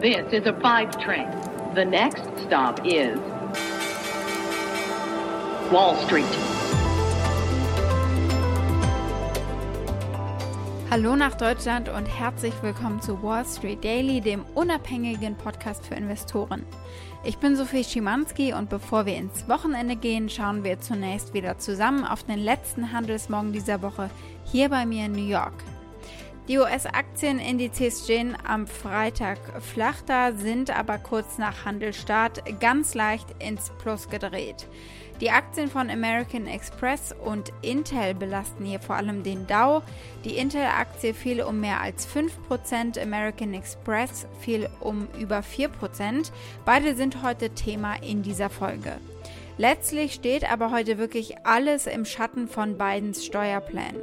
This is a five train. The next stop is Wall Street. Hallo nach Deutschland und herzlich willkommen zu Wall Street Daily, dem unabhängigen Podcast für Investoren. Ich bin Sophie Schimanski und bevor wir ins Wochenende gehen, schauen wir zunächst wieder zusammen auf den letzten Handelsmorgen dieser Woche hier bei mir in New York. Die US-Aktienindizes stehen am Freitag flach da, sind aber kurz nach Handelstart ganz leicht ins Plus gedreht. Die Aktien von American Express und Intel belasten hier vor allem den Dow. Die Intel-Aktie fiel um mehr als 5%, American Express fiel um über 4%. Beide sind heute Thema in dieser Folge. Letztlich steht aber heute wirklich alles im Schatten von Bidens Steuerplänen.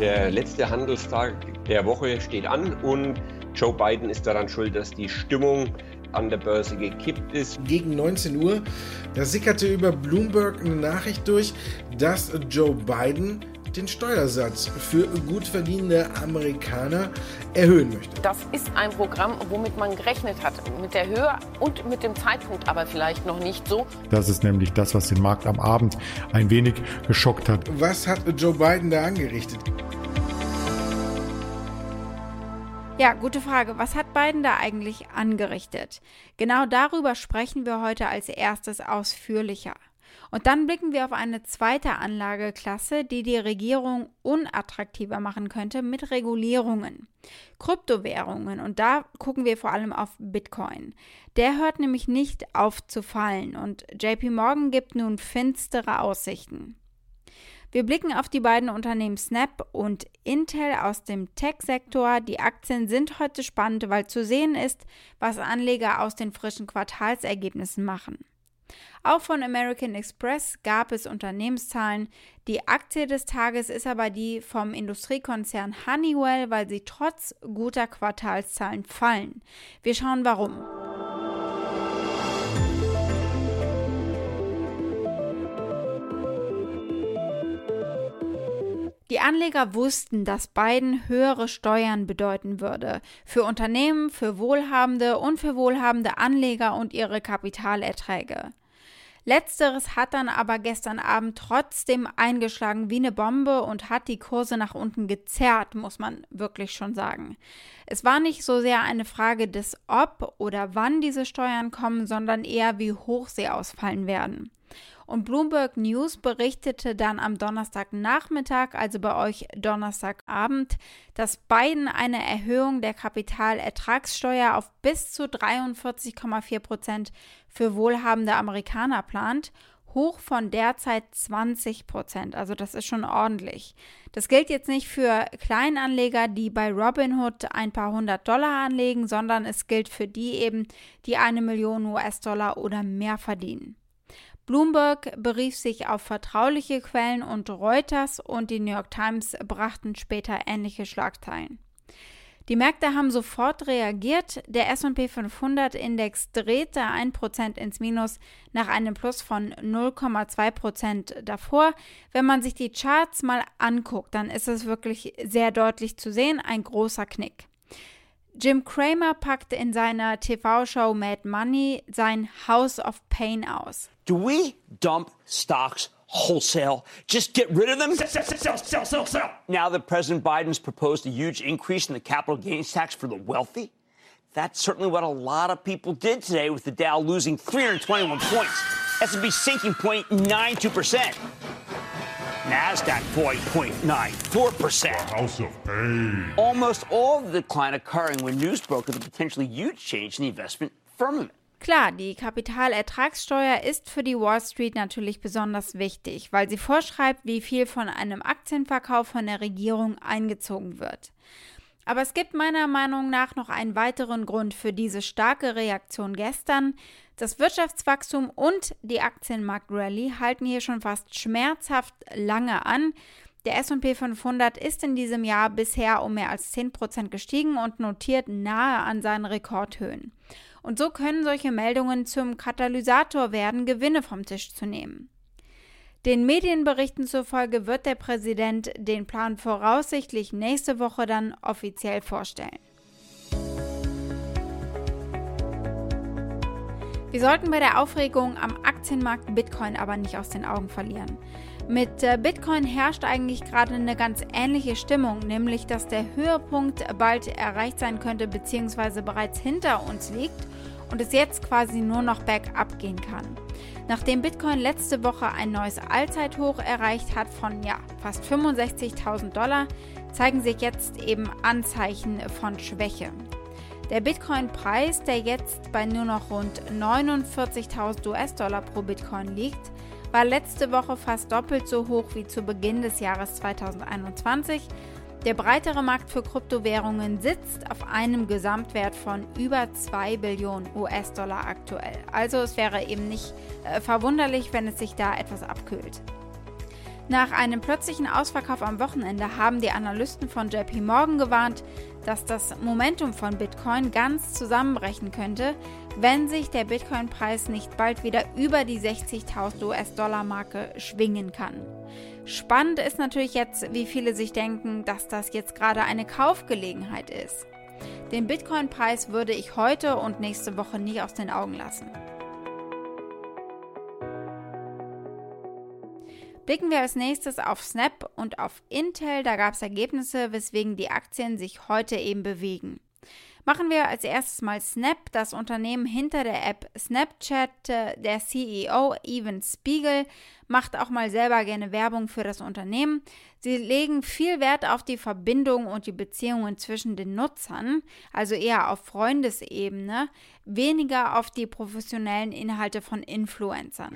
Der letzte Handelstag der Woche steht an und Joe Biden ist daran schuld, dass die Stimmung an der Börse gekippt ist. Gegen 19 Uhr, da sickerte über Bloomberg eine Nachricht durch, dass Joe Biden den Steuersatz für gut verdienende Amerikaner erhöhen möchte. Das ist ein Programm, womit man gerechnet hat. Mit der Höhe und mit dem Zeitpunkt aber vielleicht noch nicht so. Das ist nämlich das, was den Markt am Abend ein wenig geschockt hat. Was hat Joe Biden da angerichtet? Ja, gute Frage. Was hat Biden da eigentlich angerichtet? Genau darüber sprechen wir heute als erstes ausführlicher. Und dann blicken wir auf eine zweite Anlageklasse, die die Regierung unattraktiver machen könnte mit Regulierungen. Kryptowährungen. Und da gucken wir vor allem auf Bitcoin. Der hört nämlich nicht auf zu fallen und JP Morgan gibt nun finstere Aussichten. Wir blicken auf die beiden Unternehmen Snap und Intel aus dem Tech-Sektor. Die Aktien sind heute spannend, weil zu sehen ist, was Anleger aus den frischen Quartalsergebnissen machen. Auch von American Express gab es Unternehmenszahlen. Die Aktie des Tages ist aber die vom Industriekonzern Honeywell, weil sie trotz guter Quartalszahlen fallen. Wir schauen warum. Die Anleger wussten, dass Biden höhere Steuern bedeuten würde. Für Unternehmen, für Wohlhabende und für wohlhabende Anleger und ihre Kapitalerträge. Letzteres hat dann aber gestern Abend trotzdem eingeschlagen wie eine Bombe und hat die Kurse nach unten gezerrt, muss man wirklich schon sagen. Es war nicht so sehr eine Frage des Ob oder wann diese Steuern kommen, sondern eher wie hoch sie ausfallen werden. Und Bloomberg News berichtete dann am Donnerstagnachmittag, also bei euch Donnerstagabend, dass Biden eine Erhöhung der Kapitalertragssteuer auf bis zu 43,4 Prozent für wohlhabende Amerikaner plant hoch von derzeit 20 Prozent. Also das ist schon ordentlich. Das gilt jetzt nicht für Kleinanleger, die bei Robinhood ein paar hundert Dollar anlegen, sondern es gilt für die eben, die eine Million US-Dollar oder mehr verdienen. Bloomberg berief sich auf vertrauliche Quellen und Reuters und die New York Times brachten später ähnliche Schlagzeilen. Die Märkte haben sofort reagiert. Der SP 500 Index drehte 1% ins Minus nach einem Plus von 0,2% davor. Wenn man sich die Charts mal anguckt, dann ist es wirklich sehr deutlich zu sehen, ein großer Knick. Jim Cramer packte in seiner TV-Show Mad Money sein House of Pain aus. Do we dump stocks wholesale? Just get rid of them? Sell, sell, sell, sell, sell. Now that President Biden's proposed a huge increase in the capital gains tax for the wealthy? That's certainly what a lot of people did today with the Dow losing 321 points. S&P sinking 0.92%. NASDAQ 4.94%. House of Pain. Almost all of the decline occurring when news broke of the potentially huge change in the investment firmament. Klar, die Kapitalertragssteuer ist für die Wall Street natürlich besonders wichtig, weil sie vorschreibt, wie viel von einem Aktienverkauf von der Regierung eingezogen wird. Aber es gibt meiner Meinung nach noch einen weiteren Grund für diese starke Reaktion gestern. Das Wirtschaftswachstum und die Aktienmarkt-Rallye halten hier schon fast schmerzhaft lange an. Der SP 500 ist in diesem Jahr bisher um mehr als 10% gestiegen und notiert nahe an seinen Rekordhöhen. Und so können solche Meldungen zum Katalysator werden, Gewinne vom Tisch zu nehmen. Den Medienberichten zufolge wird der Präsident den Plan voraussichtlich nächste Woche dann offiziell vorstellen. Wir sollten bei der Aufregung am Aktienmarkt Bitcoin aber nicht aus den Augen verlieren. Mit äh, Bitcoin herrscht eigentlich gerade eine ganz ähnliche Stimmung, nämlich dass der Höhepunkt bald erreicht sein könnte bzw. bereits hinter uns liegt und es jetzt quasi nur noch bergab gehen kann. Nachdem Bitcoin letzte Woche ein neues Allzeithoch erreicht hat von ja, fast 65.000 Dollar, zeigen sich jetzt eben Anzeichen von Schwäche. Der Bitcoin-Preis, der jetzt bei nur noch rund 49.000 US-Dollar pro Bitcoin liegt, war letzte Woche fast doppelt so hoch wie zu Beginn des Jahres 2021. Der breitere Markt für Kryptowährungen sitzt auf einem Gesamtwert von über 2 Billionen US-Dollar aktuell. Also es wäre eben nicht äh, verwunderlich, wenn es sich da etwas abkühlt. Nach einem plötzlichen Ausverkauf am Wochenende haben die Analysten von JP Morgan gewarnt, dass das Momentum von Bitcoin ganz zusammenbrechen könnte, wenn sich der Bitcoin-Preis nicht bald wieder über die 60.000 US-Dollar-Marke schwingen kann. Spannend ist natürlich jetzt, wie viele sich denken, dass das jetzt gerade eine Kaufgelegenheit ist. Den Bitcoin-Preis würde ich heute und nächste Woche nie aus den Augen lassen. Blicken wir als nächstes auf Snap und auf Intel. Da gab es Ergebnisse, weswegen die Aktien sich heute eben bewegen. Machen wir als erstes mal Snap, das Unternehmen hinter der App Snapchat. Der CEO Evan Spiegel macht auch mal selber gerne Werbung für das Unternehmen. Sie legen viel Wert auf die Verbindung und die Beziehungen zwischen den Nutzern, also eher auf Freundesebene, weniger auf die professionellen Inhalte von Influencern.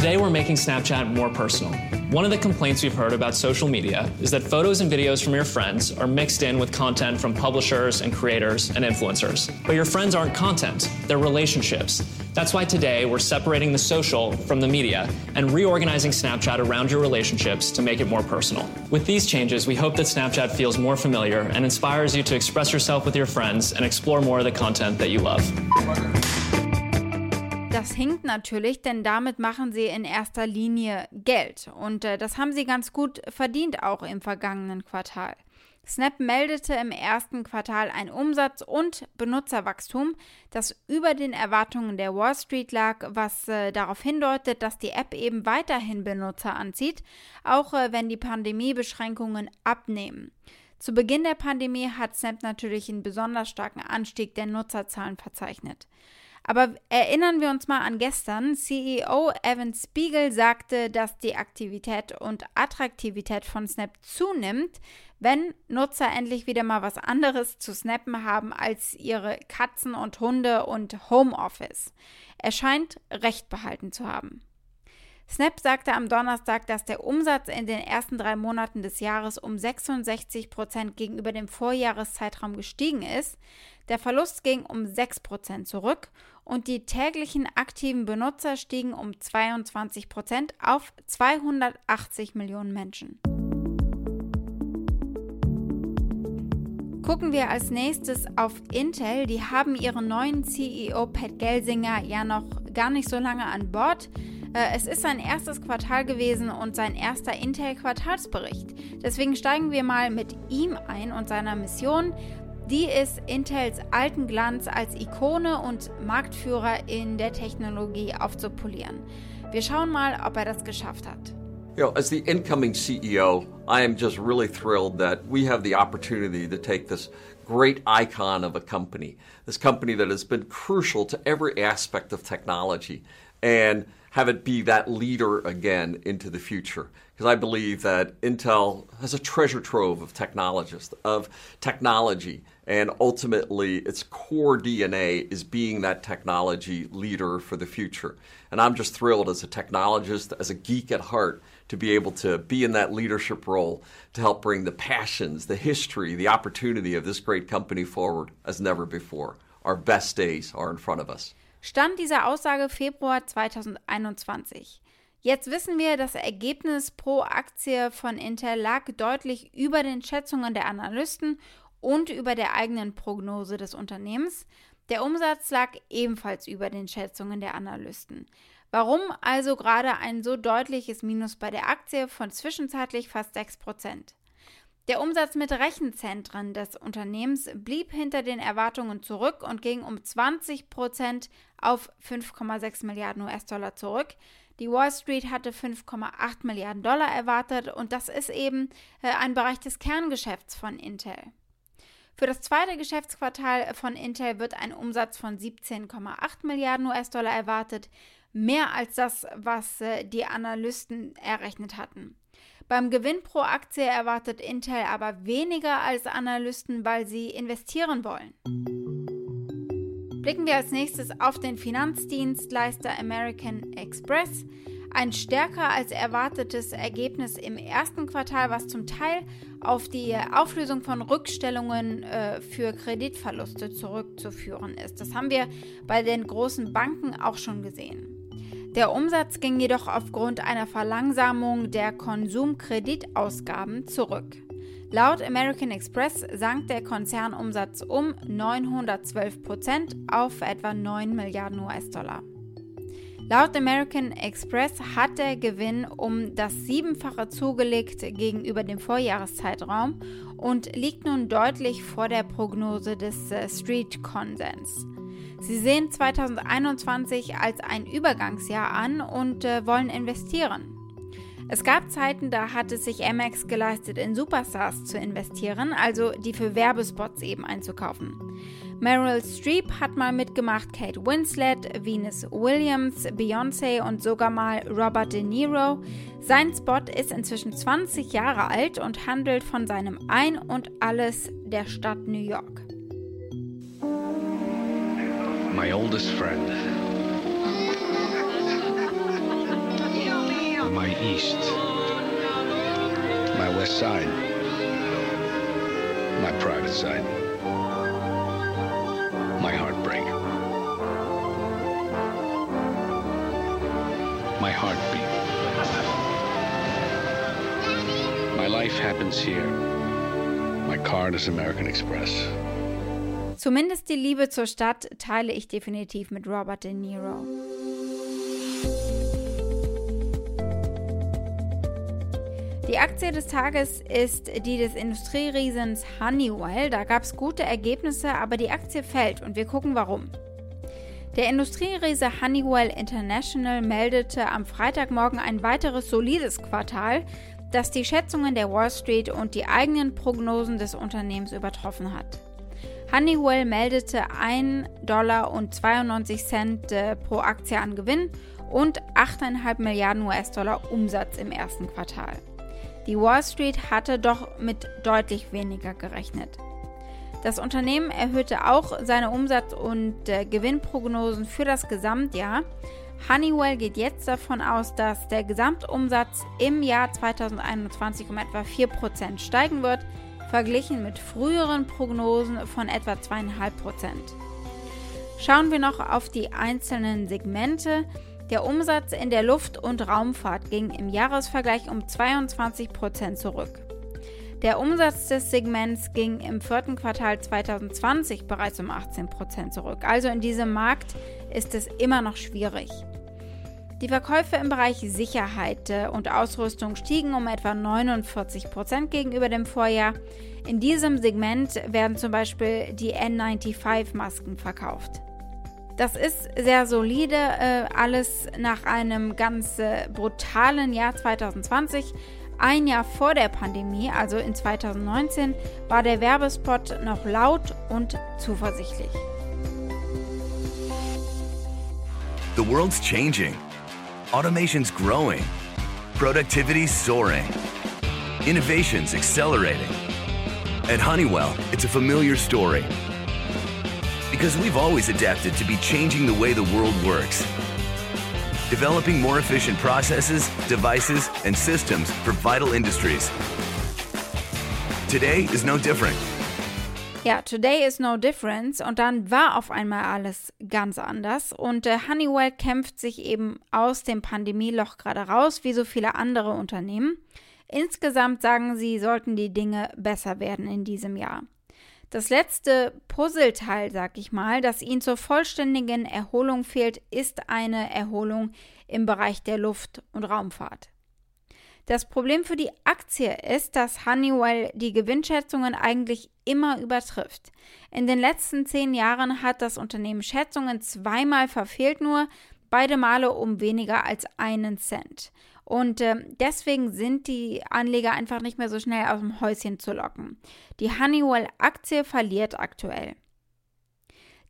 Today, we're making Snapchat more personal. One of the complaints we've heard about social media is that photos and videos from your friends are mixed in with content from publishers and creators and influencers. But your friends aren't content, they're relationships. That's why today we're separating the social from the media and reorganizing Snapchat around your relationships to make it more personal. With these changes, we hope that Snapchat feels more familiar and inspires you to express yourself with your friends and explore more of the content that you love. Das hinkt natürlich, denn damit machen sie in erster Linie Geld. Und äh, das haben sie ganz gut verdient auch im vergangenen Quartal. Snap meldete im ersten Quartal ein Umsatz- und Benutzerwachstum, das über den Erwartungen der Wall Street lag, was äh, darauf hindeutet, dass die App eben weiterhin Benutzer anzieht, auch äh, wenn die Pandemiebeschränkungen abnehmen. Zu Beginn der Pandemie hat Snap natürlich einen besonders starken Anstieg der Nutzerzahlen verzeichnet. Aber erinnern wir uns mal an gestern. CEO Evan Spiegel sagte, dass die Aktivität und Attraktivität von Snap zunimmt, wenn Nutzer endlich wieder mal was anderes zu snappen haben als ihre Katzen und Hunde und Homeoffice. Er scheint recht behalten zu haben. Snap sagte am Donnerstag, dass der Umsatz in den ersten drei Monaten des Jahres um 66 Prozent gegenüber dem Vorjahreszeitraum gestiegen ist. Der Verlust ging um 6 Prozent zurück und die täglichen aktiven Benutzer stiegen um 22 Prozent auf 280 Millionen Menschen. Gucken wir als nächstes auf Intel. Die haben ihren neuen CEO Pat Gelsinger ja noch gar nicht so lange an Bord. Äh, es ist sein erstes Quartal gewesen und sein erster Intel-Quartalsbericht. Deswegen steigen wir mal mit ihm ein und seiner Mission. Die ist Intels alten Glanz als Ikone und Marktführer in der Technologie aufzupolieren. Wir schauen mal, ob er das geschafft hat. You know, as the incoming CEO, I am just really thrilled that we have the opportunity to take this great icon of a company, this company that has been crucial to every aspect of technology, and have it be that leader again into the future. Because I believe that Intel has a treasure trove of technologists, of technology, and ultimately its core DNA is being that technology leader for the future. And I'm just thrilled as a technologist, as a geek at heart, to be able to be in that leadership role to help bring the passions, the history, the opportunity of this great company forward as never before. Our best days are in front of us. Stand dieser Aussage Februar 2021. Jetzt wissen wir, das Ergebnis pro Aktie von Intel lag deutlich über den Schätzungen der Analysten und über der eigenen Prognose des Unternehmens. Der Umsatz lag ebenfalls über den Schätzungen der Analysten. Warum also gerade ein so deutliches Minus bei der Aktie von zwischenzeitlich fast 6%? Der Umsatz mit Rechenzentren des Unternehmens blieb hinter den Erwartungen zurück und ging um 20% auf 5,6 Milliarden US-Dollar zurück. Die Wall Street hatte 5,8 Milliarden Dollar erwartet und das ist eben äh, ein Bereich des Kerngeschäfts von Intel. Für das zweite Geschäftsquartal von Intel wird ein Umsatz von 17,8 Milliarden US-Dollar erwartet, mehr als das, was äh, die Analysten errechnet hatten. Beim Gewinn pro Aktie erwartet Intel aber weniger als Analysten, weil sie investieren wollen. Blicken wir als nächstes auf den Finanzdienstleister American Express. Ein stärker als erwartetes Ergebnis im ersten Quartal, was zum Teil auf die Auflösung von Rückstellungen äh, für Kreditverluste zurückzuführen ist. Das haben wir bei den großen Banken auch schon gesehen. Der Umsatz ging jedoch aufgrund einer Verlangsamung der Konsumkreditausgaben zurück. Laut American Express sank der Konzernumsatz um 912 Prozent auf etwa 9 Milliarden US-Dollar. Laut American Express hat der Gewinn um das Siebenfache zugelegt gegenüber dem Vorjahreszeitraum und liegt nun deutlich vor der Prognose des äh, Street Konsens. Sie sehen 2021 als ein Übergangsjahr an und äh, wollen investieren. Es gab Zeiten, da hat es sich Amex geleistet, in Superstars zu investieren, also die für Werbespots eben einzukaufen. Meryl Streep hat mal mitgemacht, Kate Winslet, Venus Williams, Beyoncé und sogar mal Robert De Niro. Sein Spot ist inzwischen 20 Jahre alt und handelt von seinem Ein und Alles der Stadt New York. My oldest friend. My east. My west side. My private side. My heartbreak. My heartbeat. My life happens here. My card is American Express. Zumindest die Liebe zur Stadt teile ich definitiv mit Robert De Niro. Die Aktie des Tages ist die des Industrieriesens Honeywell. Da gab es gute Ergebnisse, aber die Aktie fällt und wir gucken warum. Der Industrieriese Honeywell International meldete am Freitagmorgen ein weiteres solides Quartal, das die Schätzungen der Wall Street und die eigenen Prognosen des Unternehmens übertroffen hat. Honeywell meldete 1,92 Dollar äh, pro Aktie an Gewinn und 8,5 Milliarden US-Dollar Umsatz im ersten Quartal. Die Wall Street hatte doch mit deutlich weniger gerechnet. Das Unternehmen erhöhte auch seine Umsatz- und äh, Gewinnprognosen für das Gesamtjahr. Honeywell geht jetzt davon aus, dass der Gesamtumsatz im Jahr 2021 um etwa 4% steigen wird, verglichen mit früheren Prognosen von etwa 2,5 Prozent. Schauen wir noch auf die einzelnen Segmente. Der Umsatz in der Luft- und Raumfahrt ging im Jahresvergleich um 22 Prozent zurück. Der Umsatz des Segments ging im vierten Quartal 2020 bereits um 18 Prozent zurück. Also in diesem Markt ist es immer noch schwierig. Die Verkäufe im Bereich Sicherheit äh, und Ausrüstung stiegen um etwa 49 Prozent gegenüber dem Vorjahr. In diesem Segment werden zum Beispiel die N95-Masken verkauft. Das ist sehr solide, äh, alles nach einem ganz äh, brutalen Jahr 2020. Ein Jahr vor der Pandemie, also in 2019, war der Werbespot noch laut und zuversichtlich. The world's changing. Automation's growing, productivity soaring, innovation's accelerating. At Honeywell, it's a familiar story. Because we've always adapted to be changing the way the world works. Developing more efficient processes, devices, and systems for vital industries. Today is no different. Ja, Today is no difference. Und dann war auf einmal alles ganz anders. Und äh, Honeywell kämpft sich eben aus dem Pandemieloch gerade raus, wie so viele andere Unternehmen. Insgesamt sagen sie, sollten die Dinge besser werden in diesem Jahr. Das letzte Puzzleteil, sag ich mal, das ihnen zur vollständigen Erholung fehlt, ist eine Erholung im Bereich der Luft- und Raumfahrt. Das Problem für die Aktie ist, dass Honeywell die Gewinnschätzungen eigentlich immer übertrifft. In den letzten zehn Jahren hat das Unternehmen Schätzungen zweimal verfehlt, nur beide Male um weniger als einen Cent. Und äh, deswegen sind die Anleger einfach nicht mehr so schnell aus dem Häuschen zu locken. Die Honeywell-Aktie verliert aktuell.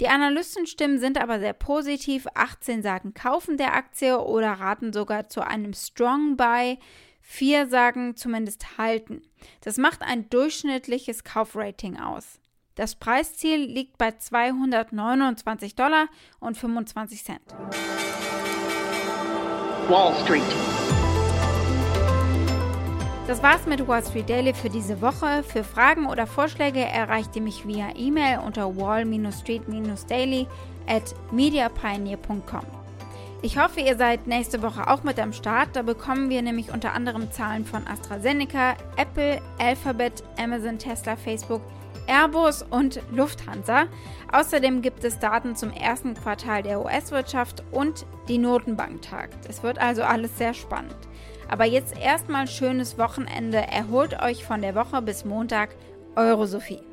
Die Analystenstimmen sind aber sehr positiv. 18 sagen kaufen der Aktie oder raten sogar zu einem Strong Buy. Vier sagen zumindest halten. Das macht ein durchschnittliches Kaufrating aus. Das Preisziel liegt bei 229 Dollar und 25 Cent. Wall Street. Das war's mit Wall Street Daily für diese Woche. Für Fragen oder Vorschläge erreicht ihr mich via E-Mail unter wall-street-daily at mediapioneer.com. Ich hoffe, ihr seid nächste Woche auch mit am Start. Da bekommen wir nämlich unter anderem Zahlen von AstraZeneca, Apple, Alphabet, Amazon, Tesla, Facebook, Airbus und Lufthansa. Außerdem gibt es Daten zum ersten Quartal der US-Wirtschaft und die Notenbank tagt. Es wird also alles sehr spannend. Aber jetzt erstmal schönes Wochenende. Erholt euch von der Woche bis Montag. Eure Sophie.